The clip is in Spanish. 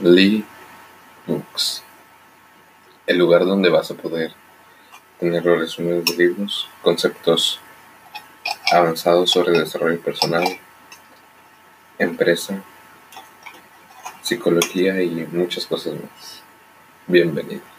Lee Books, el lugar donde vas a poder tener los resúmenes de libros, conceptos avanzados sobre desarrollo personal, empresa, psicología y muchas cosas más. Bienvenido.